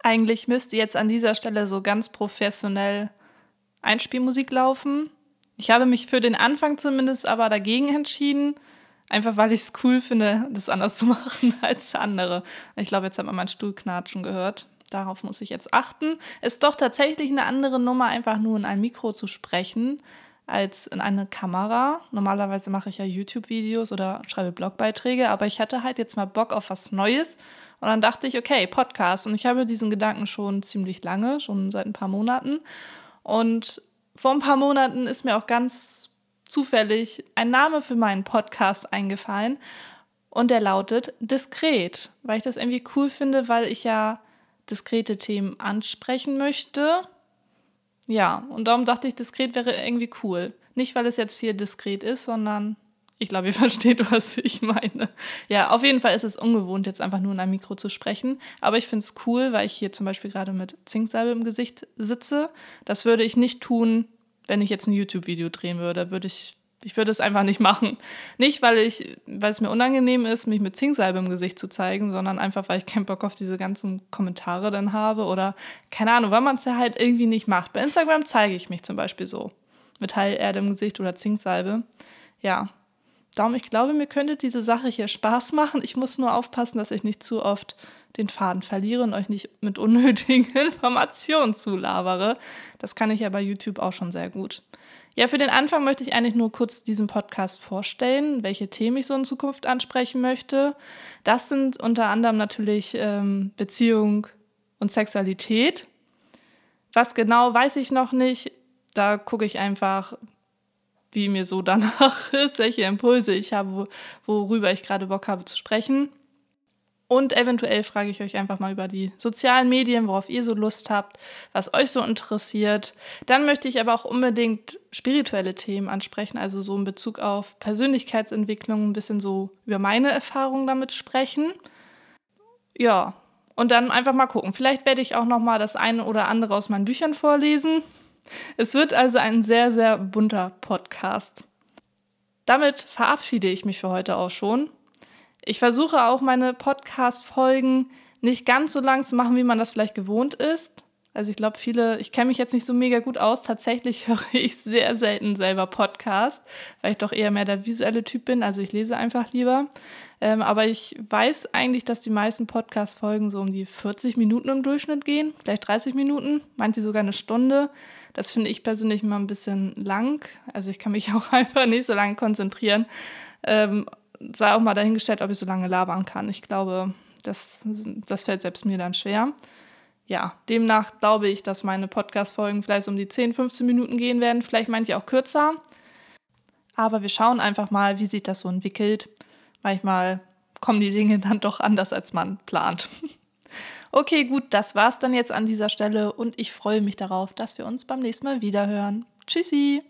Eigentlich müsste jetzt an dieser Stelle so ganz professionell Einspielmusik laufen. Ich habe mich für den Anfang zumindest aber dagegen entschieden, einfach weil ich es cool finde, das anders zu machen als andere. Ich glaube, jetzt hat man meinen Stuhl knatschen gehört. Darauf muss ich jetzt achten. Ist doch tatsächlich eine andere Nummer, einfach nur in ein Mikro zu sprechen, als in eine Kamera. Normalerweise mache ich ja YouTube-Videos oder schreibe Blogbeiträge, aber ich hatte halt jetzt mal Bock auf was Neues. Und dann dachte ich, okay, Podcast. Und ich habe diesen Gedanken schon ziemlich lange, schon seit ein paar Monaten. Und vor ein paar Monaten ist mir auch ganz zufällig ein Name für meinen Podcast eingefallen. Und der lautet Diskret, weil ich das irgendwie cool finde, weil ich ja diskrete Themen ansprechen möchte ja, und darum dachte ich, diskret wäre irgendwie cool. Nicht, weil es jetzt hier diskret ist, sondern ich glaube, ihr versteht, was ich meine. Ja, auf jeden Fall ist es ungewohnt, jetzt einfach nur in einem Mikro zu sprechen. Aber ich finde es cool, weil ich hier zum Beispiel gerade mit Zinksalbe im Gesicht sitze. Das würde ich nicht tun, wenn ich jetzt ein YouTube-Video drehen würde. Würde ich ich würde es einfach nicht machen. Nicht, weil ich, weil es mir unangenehm ist, mich mit Zinksalbe im Gesicht zu zeigen, sondern einfach, weil ich keinen Bock auf diese ganzen Kommentare dann habe oder keine Ahnung, weil man es ja halt irgendwie nicht macht. Bei Instagram zeige ich mich zum Beispiel so. Mit Heilerde im Gesicht oder Zinksalbe. Ja. Darum, ich glaube, mir könnte diese Sache hier Spaß machen. Ich muss nur aufpassen, dass ich nicht zu oft den Faden verliere und euch nicht mit unnötigen Informationen zulabere. Das kann ich ja bei YouTube auch schon sehr gut. Ja, für den Anfang möchte ich eigentlich nur kurz diesen Podcast vorstellen, welche Themen ich so in Zukunft ansprechen möchte. Das sind unter anderem natürlich ähm, Beziehung und Sexualität. Was genau, weiß ich noch nicht. Da gucke ich einfach, wie mir so danach ist, welche Impulse ich habe, worüber ich gerade Bock habe zu sprechen. Und eventuell frage ich euch einfach mal über die sozialen Medien, worauf ihr so Lust habt, was euch so interessiert. Dann möchte ich aber auch unbedingt spirituelle Themen ansprechen, also so in Bezug auf Persönlichkeitsentwicklung, ein bisschen so über meine Erfahrungen damit sprechen. Ja, und dann einfach mal gucken. Vielleicht werde ich auch noch mal das eine oder andere aus meinen Büchern vorlesen. Es wird also ein sehr, sehr bunter Podcast. Damit verabschiede ich mich für heute auch schon. Ich versuche auch meine Podcast-Folgen nicht ganz so lang zu machen, wie man das vielleicht gewohnt ist. Also ich glaube, viele, ich kenne mich jetzt nicht so mega gut aus. Tatsächlich höre ich sehr selten selber Podcast, weil ich doch eher mehr der visuelle Typ bin. Also ich lese einfach lieber. Ähm, aber ich weiß eigentlich, dass die meisten Podcast-Folgen so um die 40 Minuten im Durchschnitt gehen, vielleicht 30 Minuten, manche sogar eine Stunde. Das finde ich persönlich immer ein bisschen lang. Also ich kann mich auch einfach nicht so lange konzentrieren. Ähm, sei auch mal dahingestellt, ob ich so lange labern kann. Ich glaube, das, das fällt selbst mir dann schwer. Ja, demnach glaube ich, dass meine Podcast-Folgen vielleicht um die 10, 15 Minuten gehen werden, vielleicht manche auch kürzer. Aber wir schauen einfach mal, wie sich das so entwickelt. Manchmal kommen die Dinge dann doch anders, als man plant. Okay, gut, das war's dann jetzt an dieser Stelle und ich freue mich darauf, dass wir uns beim nächsten Mal wiederhören. Tschüssi!